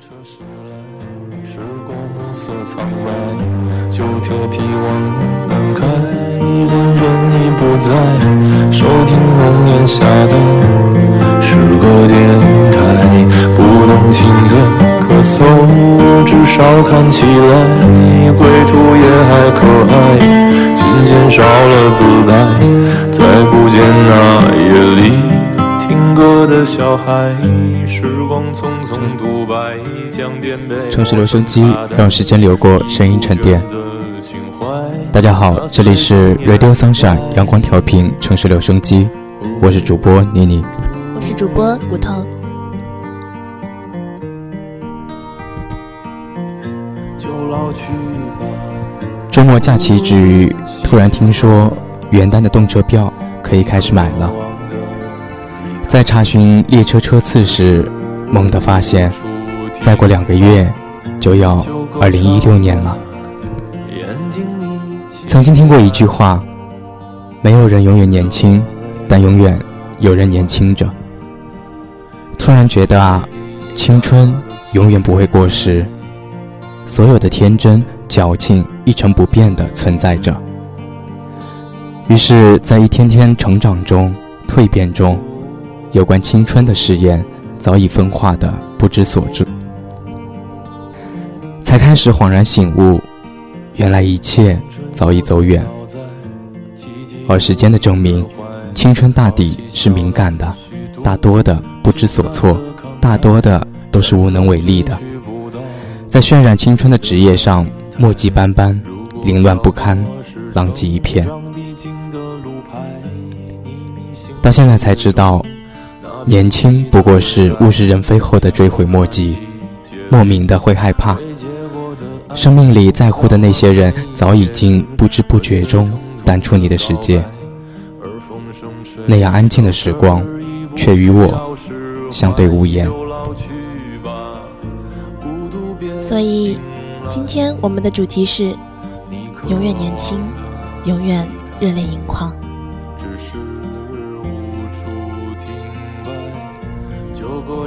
时过暮色苍白，旧铁皮往南开，恋人已不在，收听浓烟下的诗歌电台，不动情的咳嗽，至少看起来归途也还可爱，琴弦少了姿态，再不见那夜里。听歌的小孩，时光匆匆独白，将颠沛。城市留声机，让时间流过，声音沉淀。大家好，这里是 Radio Sunshine 阳光调频城市留声机，我是主播妮妮，我是主播骨头。周末假期之余，突然听说元旦的动车票可以开始买了。在查询列车车次时，猛地发现，再过两个月就要二零一六年了。曾经听过一句话：“没有人永远年轻，但永远有人年轻着。”突然觉得啊，青春永远不会过时，所有的天真、矫情一成不变的存在着。于是，在一天天成长中、蜕变中。有关青春的誓言早已分化的不知所终，才开始恍然醒悟，原来一切早已走远。而时间的证明，青春大抵是敏感的，大多的不知所措，大多的都是无能为力的。在渲染青春的职业上，墨迹斑斑，凌乱不堪，狼藉一片。到现在才知道。年轻不过是物是人非后的追悔莫及，莫名的会害怕。生命里在乎的那些人，早已经不知不觉中淡出你的世界。那样安静的时光，却与我相对无言。所以，今天我们的主题是：永远年轻，永远热泪盈眶。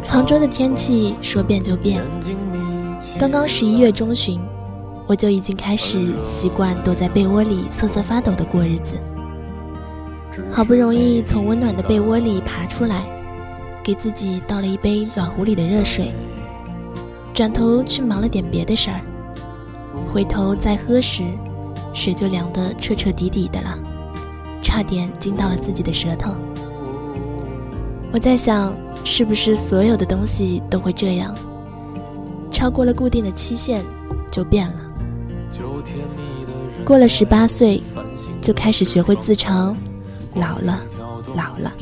杭州的天气说变就变，刚刚十一月中旬，我就已经开始习惯躲在被窝里瑟瑟发抖的过日子。好不容易从温暖的被窝里爬出来，给自己倒了一杯暖壶里的热水，转头去忙了点别的事儿，回头再喝时，水就凉得彻彻底底的了，差点惊到了自己的舌头。我在想。是不是所有的东西都会这样？超过了固定的期限，就变了。过了十八岁，就开始学会自嘲，老了，老了，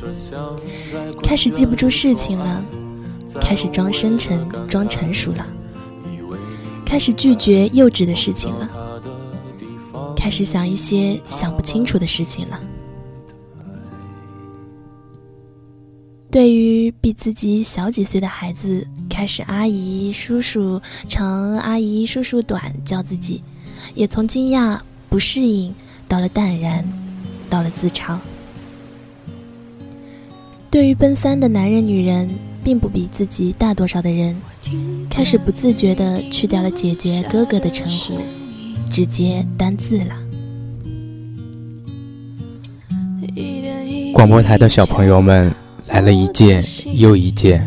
开始记不住事情了，开始装深沉、装成熟了，开始拒绝幼稚的事情了，开始想一些想不清楚的事情了。对于比自己小几岁的孩子，开始阿姨、叔叔长、阿姨、叔叔短叫自己，也从惊讶、不适应到了淡然，到了自嘲。对于奔三的男人、女人，并不比自己大多少的人，开始不自觉地去掉了姐姐、哥哥的称呼，直接单字了。广播台的小朋友们。来了一届又一届，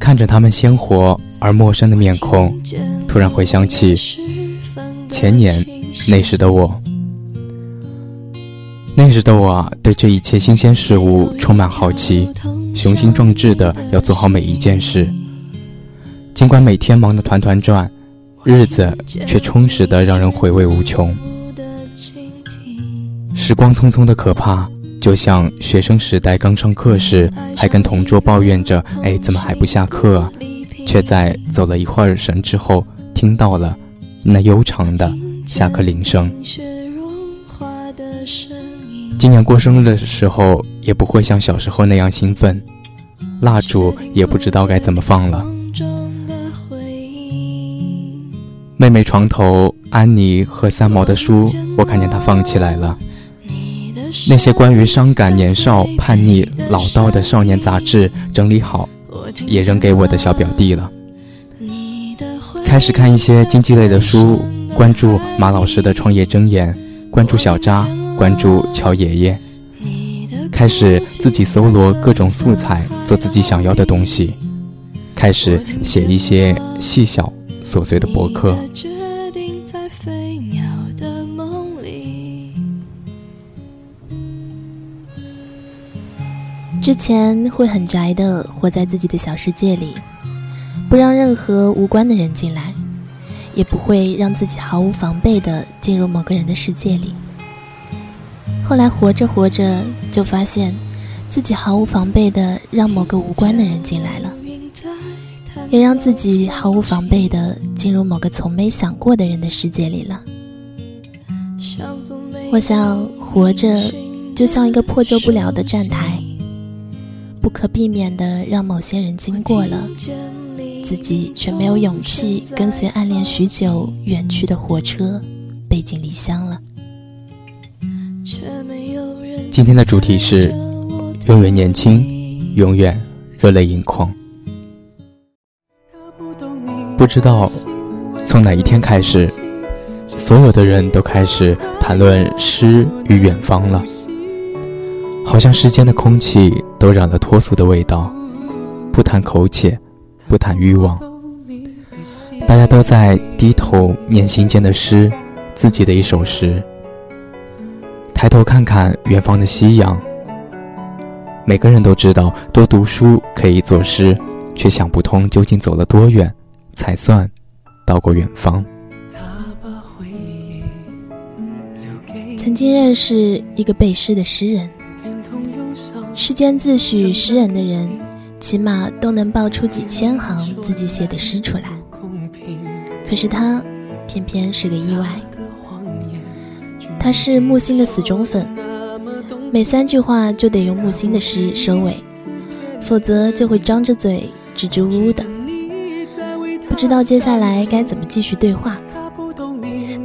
看着他们鲜活而陌生的面孔，突然回想起前年那时的我。那时的我对这一切新鲜事物充满好奇，雄心壮志的要做好每一件事。尽管每天忙得团团转，日子却充实的让人回味无穷。时光匆匆的可怕。就像学生时代刚上课时，还跟同桌抱怨着：“哎，怎么还不下课啊？”却在走了一会儿神之后，听到了那悠长的下课铃声。今年过生日的时候，也不会像小时候那样兴奋，蜡烛也不知道该怎么放了。妹妹床头安妮和三毛的书，我看见她放起来了。那些关于伤感、年少、叛逆、老道的少年杂志整理好，也扔给我的小表弟了。开始看一些经济类的书，关注马老师的创业箴言，关注小扎，关注乔爷爷，开始自己搜罗各种素材，做自己想要的东西，开始写一些细小琐碎的博客。之前会很宅的活在自己的小世界里，不让任何无关的人进来，也不会让自己毫无防备的进入某个人的世界里。后来活着活着，就发现自己毫无防备的让某个无关的人进来了，也让自己毫无防备的进入某个从没想过的人的世界里了。我想活着就像一个破旧不了的站台。不可避免的让某些人经过了，自己却没有勇气跟随暗恋许久远去的火车背井离乡了。今天的主题是永远年轻，永远热泪盈眶。不知道从哪一天开始，所有的人都开始谈论诗与远方了。好像世间的空气都染了脱俗的味道，不谈苟且，不谈欲望，大家都在低头念心间的诗，自己的一首诗。抬头看看远方的夕阳。每个人都知道多读书可以作诗，却想不通究竟走了多远，才算到过远方。曾经认识一个背诗的诗人。世间自诩诗人的人，起码都能爆出几千行自己写的诗出来。可是他，偏偏是个意外。他是木心的死忠粉，每三句话就得用木心的诗收尾，否则就会张着嘴支支吾吾的，不知道接下来该怎么继续对话。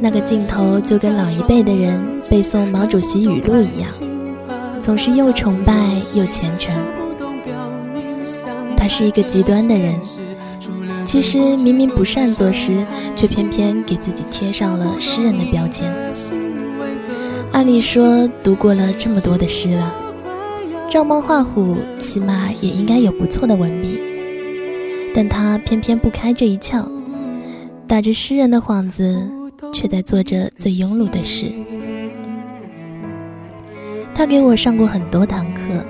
那个镜头就跟老一辈的人背诵毛主席语录一样。总是又崇拜又虔诚。他是一个极端的人，其实明明不善作诗，却偏偏给自己贴上了诗人的标签。按理说，读过了这么多的诗了，照猫画虎，起码也应该有不错的文笔。但他偏偏不开这一窍，打着诗人的幌子，却在做着最庸碌的事。他给我上过很多堂课，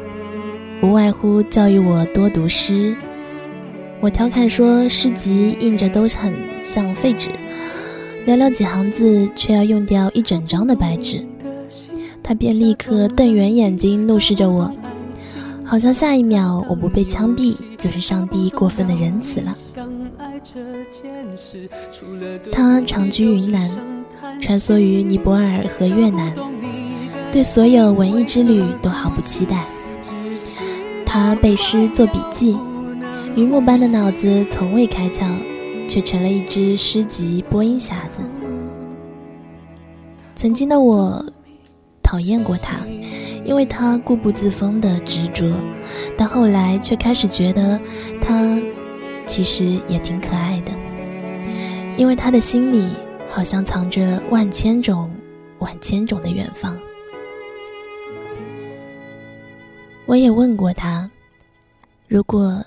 无外乎教育我多读诗。我调侃说，诗集印着都很像废纸，寥寥几行字却要用掉一整张的白纸。他便立刻瞪圆眼睛，怒视着我，好像下一秒我不被枪毙就是上帝过分的仁慈了。他常居云南，穿梭于尼泊尔和越南。对所有文艺之旅都毫不期待。他背诗做笔记，榆木般的脑子从未开窍，却成了一只诗集播音匣子。曾经的我讨厌过他，因为他固步自封的执着，但后来却开始觉得他其实也挺可爱的，因为他的心里好像藏着万千种、万千种的远方。我也问过他，如果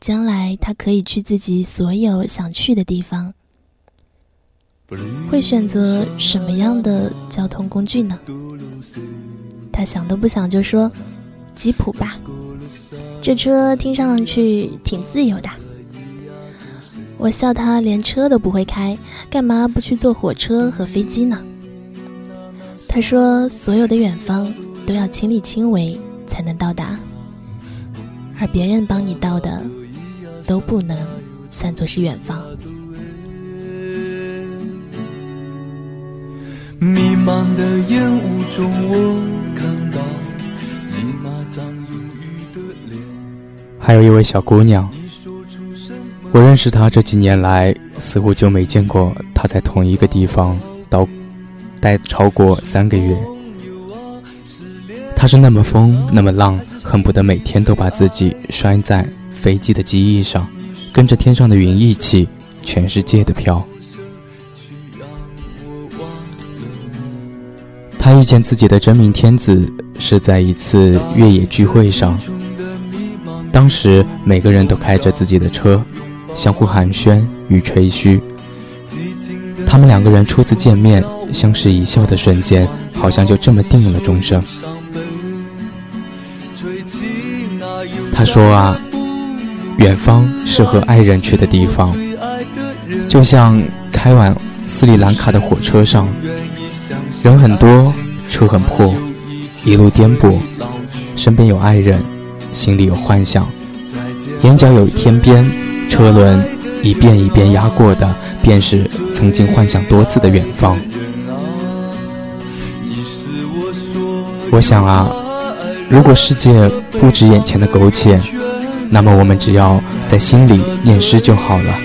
将来他可以去自己所有想去的地方，会选择什么样的交通工具呢？他想都不想就说吉普吧，这车听上去挺自由的。我笑他连车都不会开，干嘛不去坐火车和飞机呢？他说所有的远方都要亲力亲为。才能到达，而别人帮你到的都不能算作是远方。还有一位小姑娘，我认识她这几年来，似乎就没见过她在同一个地方到待超过三个月。他是那么疯，那么浪，恨不得每天都把自己拴在飞机的机翼上，跟着天上的云一起全世界的飘。他遇见自己的真命天子是在一次越野聚会上，当时每个人都开着自己的车，相互寒暄与吹嘘。他们两个人初次见面，相视一笑的瞬间，好像就这么定了终生。他说啊，远方是和爱人去的地方，就像开往斯里兰卡的火车上。人很多，车很破，一路颠簸，身边有爱人，心里有幻想，眼角有天边，车轮一遍一遍压过的，便是曾经幻想多次的远方。我想啊，如果世界不止眼前的苟且，那么我们只要在心里念诗就好了。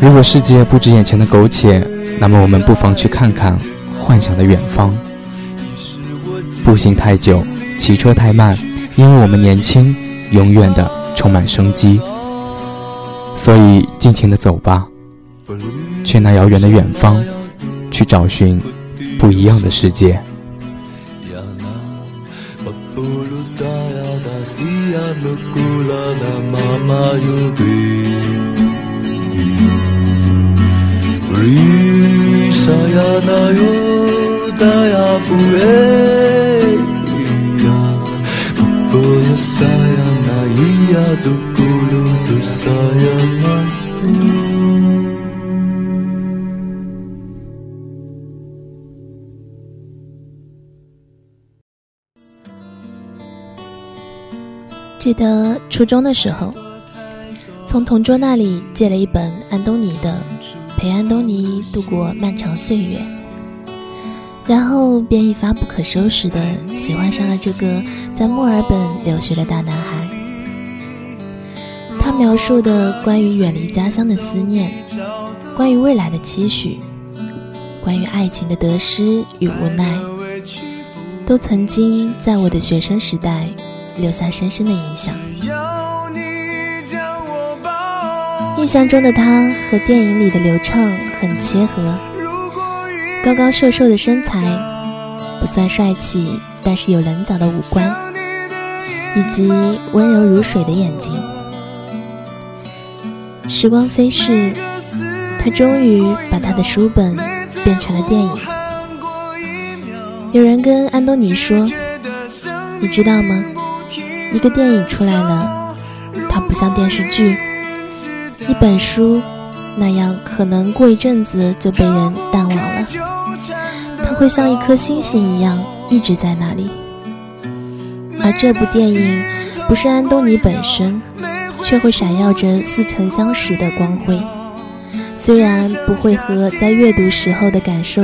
如果世界不止眼前的苟且，那么我们不妨去看看。幻想的远方，步行太久，骑车太慢，因为我们年轻，永远的充满生机。所以，尽情的走吧，去那遥远的远方，去找寻不一样的世界。mama you be Risa ya na yo da ya fue 记得初中的时候，从同桌那里借了一本安东尼的《陪安东尼度过漫长岁月》。然后便一发不可收拾的喜欢上了这个在墨尔本留学的大男孩。他描述的关于远离家乡的思念，关于未来的期许，关于爱情的得失与无奈，都曾经在我的学生时代留下深深的影响。印象中的他和电影里的刘畅很切合。高高瘦瘦的身材，不算帅气，但是有棱角的五官，以及温柔如水的眼睛。时光飞逝，他终于把他的书本变成了电影。有人跟安东尼说：“你知道吗？一个电影出来了，它不像电视剧，一本书。”那样可能过一阵子就被人淡忘了，它会像一颗星星一样一直在那里。而这部电影不是安东尼本身，却会闪耀着似曾相识的光辉。虽然不会和在阅读时候的感受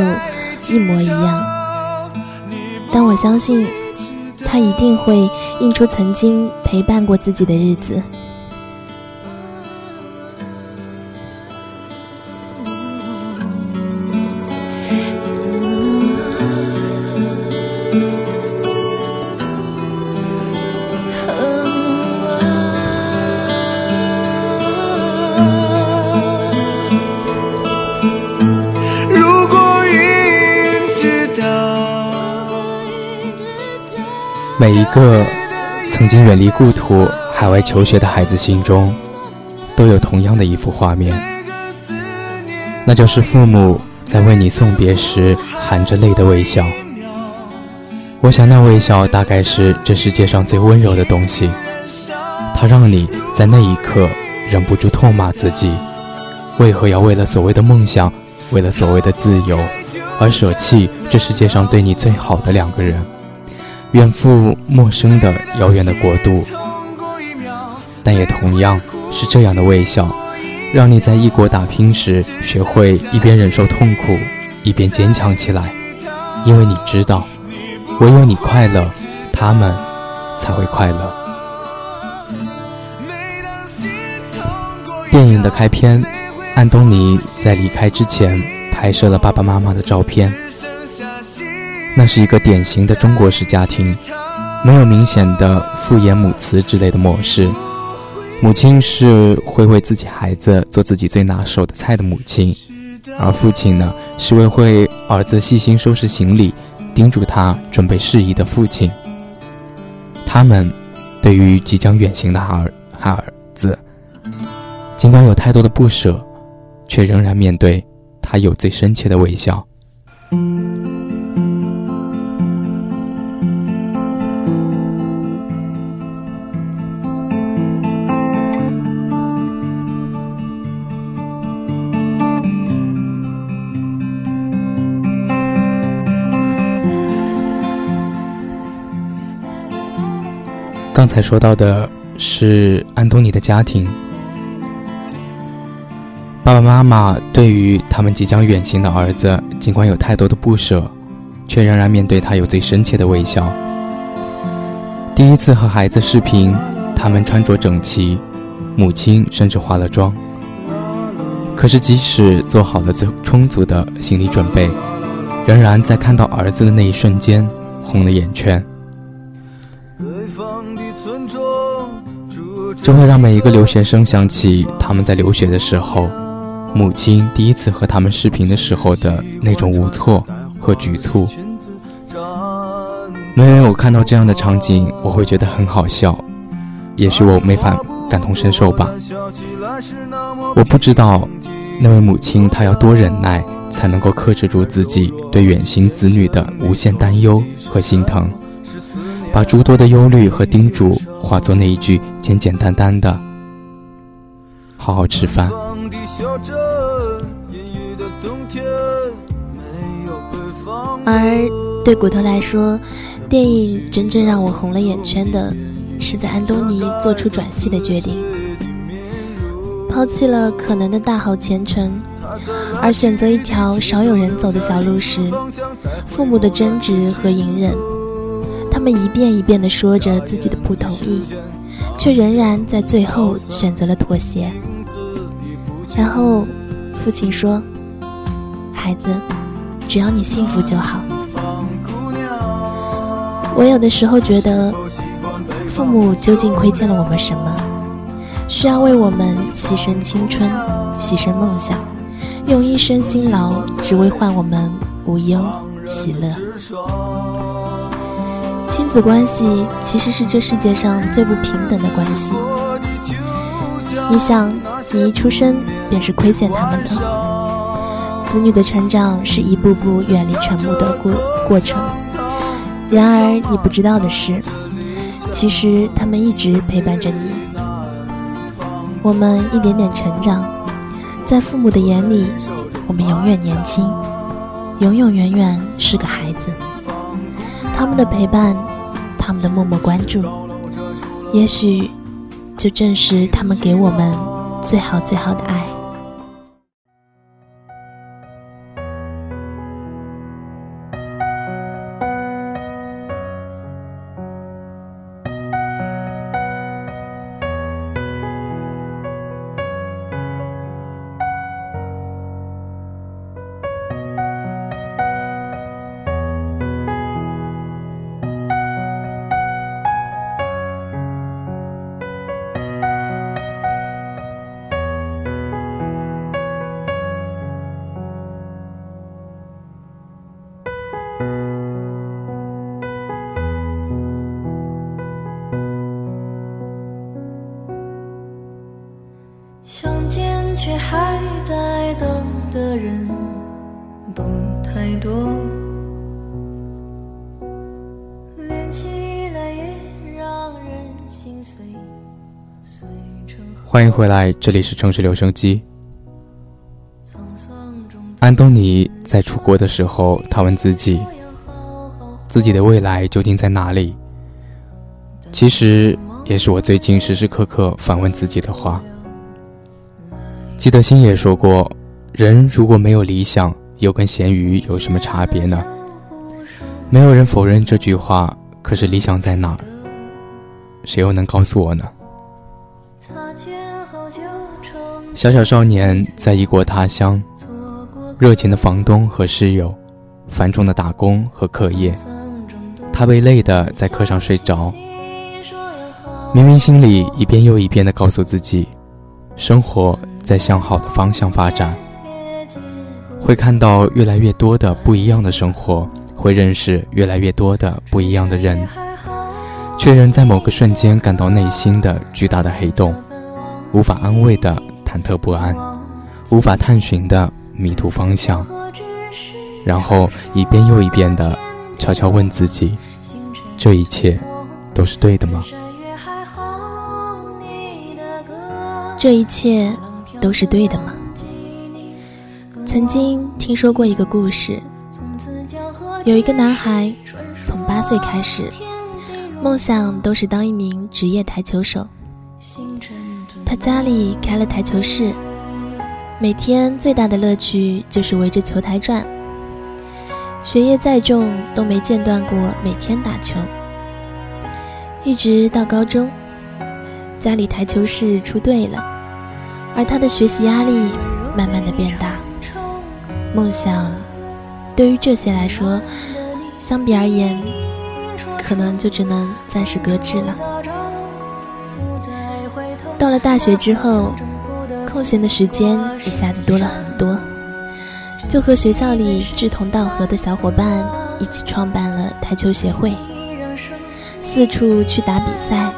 一模一样，但我相信，他一定会印出曾经陪伴过自己的日子。每一个曾经远离故土、海外求学的孩子心中，都有同样的一幅画面，那就是父母在为你送别时含着泪的微笑。我想，那微笑大概是这世界上最温柔的东西，它让你在那一刻忍不住痛骂自己：为何要为了所谓的梦想，为了所谓的自由，而舍弃这世界上对你最好的两个人？远赴陌生的遥远的国度，但也同样是这样的微笑，让你在异国打拼时学会一边忍受痛苦，一边坚强起来。因为你知道，唯有你快乐，他们才会快乐。电影的开篇，安东尼在离开之前拍摄了爸爸妈妈的照片。那是一个典型的中国式家庭，没有明显的父严母慈之类的模式，母亲是会为自己孩子做自己最拿手的菜的母亲，而父亲呢，是为会儿子细心收拾行李、叮嘱他准备事宜的父亲。他们对于即将远行的儿儿子，尽管有太多的不舍，却仍然面对他有最深切的微笑。刚才说到的是安东尼的家庭，爸爸妈妈对于他们即将远行的儿子，尽管有太多的不舍，却仍然面对他有最深切的微笑。第一次和孩子视频，他们穿着整齐，母亲甚至化了妆。可是即使做好了最充足的心理准备，仍然在看到儿子的那一瞬间红了眼圈。这会让每一个留学生想起他们在留学的时候，母亲第一次和他们视频的时候的那种无措和局促。每每我看到这样的场景，我会觉得很好笑。也许我没法感同身受吧。我不知道那位母亲她要多忍耐，才能够克制住自己对远行子女的无限担忧和心疼。把诸多的忧虑和叮嘱化作那一句简简单单的“好好吃饭”。而对骨头来说，电影真正让我红了眼圈的，是在安东尼做出转系的决定，抛弃了可能的大好前程，而选择一条少有人走的小路时，父母的争执和隐忍。他们一遍一遍地说着自己的不同意，却仍然在最后选择了妥协。然后，父亲说：“孩子，只要你幸福就好。”我有的时候觉得，父母究竟亏欠了我们什么，需要为我们牺牲青春、牺牲梦想，用一生辛劳，只为换我们无忧喜乐。亲子关系其实是这世界上最不平等的关系。你想，你一出生便是亏欠他们的。子女的成长是一步步远离沉默的过过程。然而，你不知道的是，其实他们一直陪伴着你。我们一点点成长，在父母的眼里，我们永远年轻，永永远远是个孩子。他们的陪伴，他们的默默关注，也许就正是他们给我们最好最好的爱。欢迎回来，这里是城市留声机。安东尼在出国的时候，他问自己：自己的未来究竟在哪里？其实也是我最近时时刻刻反问自己的话。记得星爷说过：“人如果没有理想，又跟咸鱼有什么差别呢？”没有人否认这句话，可是理想在哪儿？谁又能告诉我呢？小小少年在异国他乡，热情的房东和室友，繁重的打工和课业，他被累的在课上睡着。明明心里一遍又一遍地告诉自己，生活在向好的方向发展，会看到越来越多的不一样的生活，会认识越来越多的不一样的人，却仍在某个瞬间感到内心的巨大的黑洞，无法安慰的忐忑不安，无法探寻的迷途方向，然后一遍又一遍的悄悄问自己：这一切都是对的吗？这一切都是对的吗？曾经听说过一个故事，有一个男孩从八岁开始，梦想都是当一名职业台球手。家里开了台球室，每天最大的乐趣就是围着球台转。学业再重都没间断过，每天打球，一直到高中，家里台球室出队了。而他的学习压力慢慢的变大，梦想对于这些来说，相比而言，可能就只能暂时搁置了。到了大学之后，空闲的时间一下子多了很多，就和学校里志同道合的小伙伴一起创办了台球协会，四处去打比赛，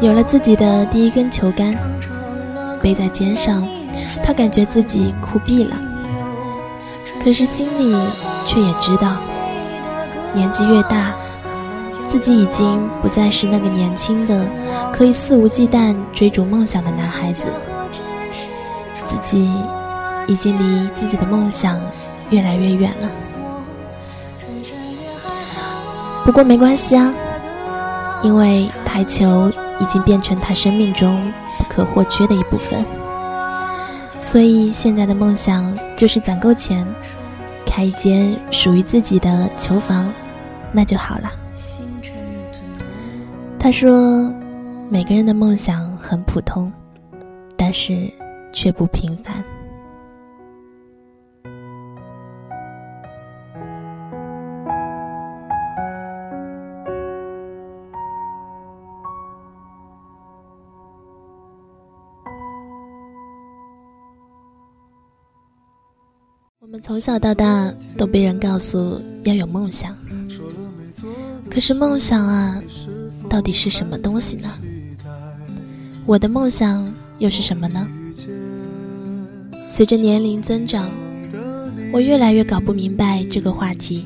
有了自己的第一根球杆。背在肩上，他感觉自己酷毙了。可是心里却也知道，年纪越大，自己已经不再是那个年轻的、可以肆无忌惮追逐梦想的男孩子。自己已经离自己的梦想越来越远了。不过没关系啊，因为台球已经变成他生命中。不可或缺的一部分，所以现在的梦想就是攒够钱，开一间属于自己的球房，那就好了。他说：“每个人的梦想很普通，但是却不平凡。”我们从小到大都被人告诉要有梦想，可是梦想啊，到底是什么东西呢？我的梦想又是什么呢？随着年龄增长，我越来越搞不明白这个话题。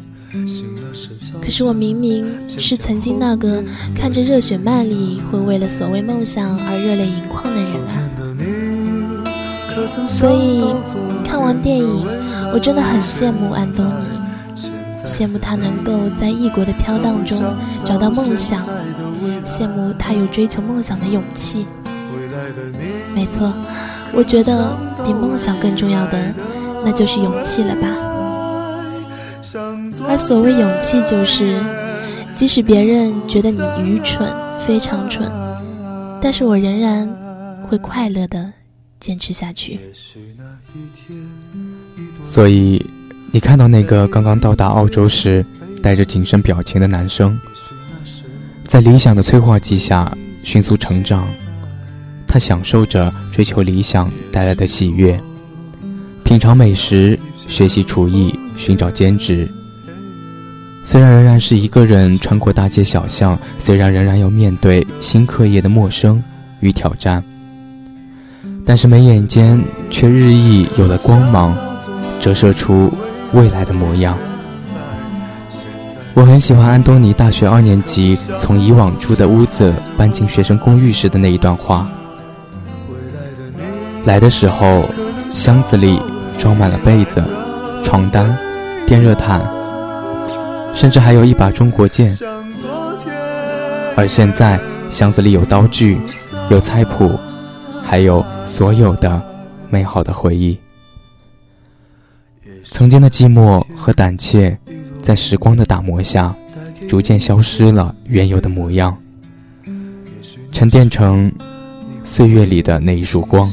可是我明明是曾经那个看着热血漫里会为了所谓梦想而热泪盈眶的人啊！所以看完电影，我真的很羡慕安东尼，羡慕他能够在异国的飘荡中找到梦想，羡慕他有追求梦想的勇气。没错，我觉得比梦想更重要的，那就是勇气了吧。而所谓勇气，就是即使别人觉得你愚蠢，非常蠢，但是我仍然会快乐的。坚持下去。所以，你看到那个刚刚到达澳洲时带着谨慎表情的男生，在理想的催化剂下迅速成长。他享受着追求理想带来的喜悦，品尝美食，学习厨艺，寻找兼职。虽然仍然是一个人穿过大街小巷，虽然仍然要面对新课业的陌生与挑战。但是眉眼间却日益有了光芒，折射出未来的模样。我很喜欢安东尼大学二年级从以往住的屋子搬进学生公寓时的那一段话。来的时候，箱子里装满了被子、床单、电热毯，甚至还有一把中国剑。而现在，箱子里有刀具，有菜谱。还有所有的美好的回忆，曾经的寂寞和胆怯，在时光的打磨下，逐渐消失了原有的模样，沉淀成岁月里的那一束光。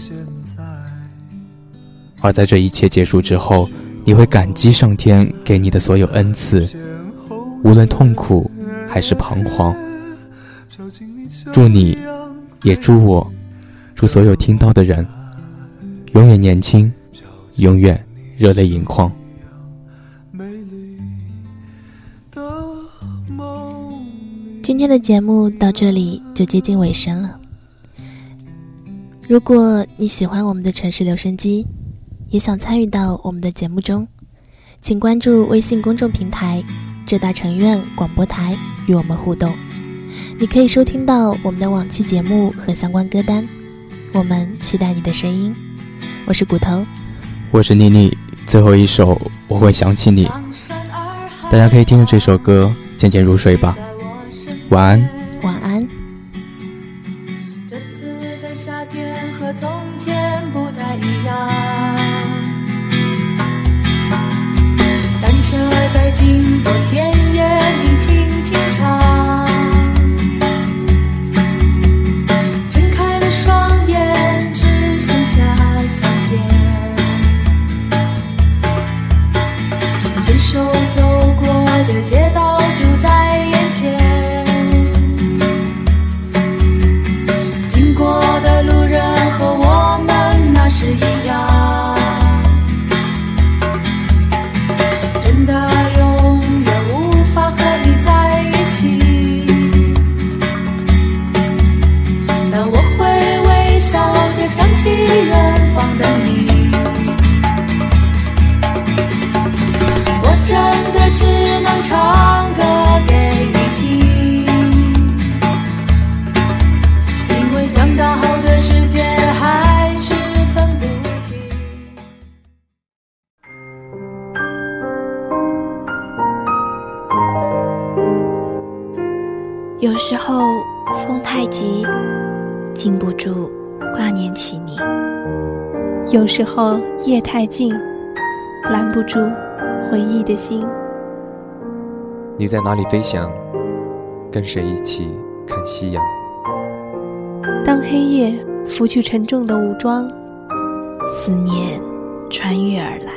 而在这一切结束之后，你会感激上天给你的所有恩赐，无论痛苦还是彷徨。祝你，也祝我，祝所有听到的人，永远年轻，永远热泪盈眶。今天的节目到这里就接近尾声了。如果你喜欢我们的城市留声机，也想参与到我们的节目中，请关注微信公众平台“浙大城院广播台”与我们互动。你可以收听到我们的往期节目和相关歌单。我们期待你的声音。我是骨头，我是妮妮。最后一首我会想起你，大家可以听着这首歌渐渐入睡吧。晚安，晚安。时候夜太静，拦不住回忆的心。你在哪里飞翔？跟谁一起看夕阳？当黑夜拂去沉重的武装，思念穿越而来。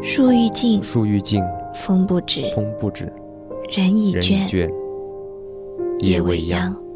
树欲静，树欲静，风不止，风不止，人已倦，夜未央。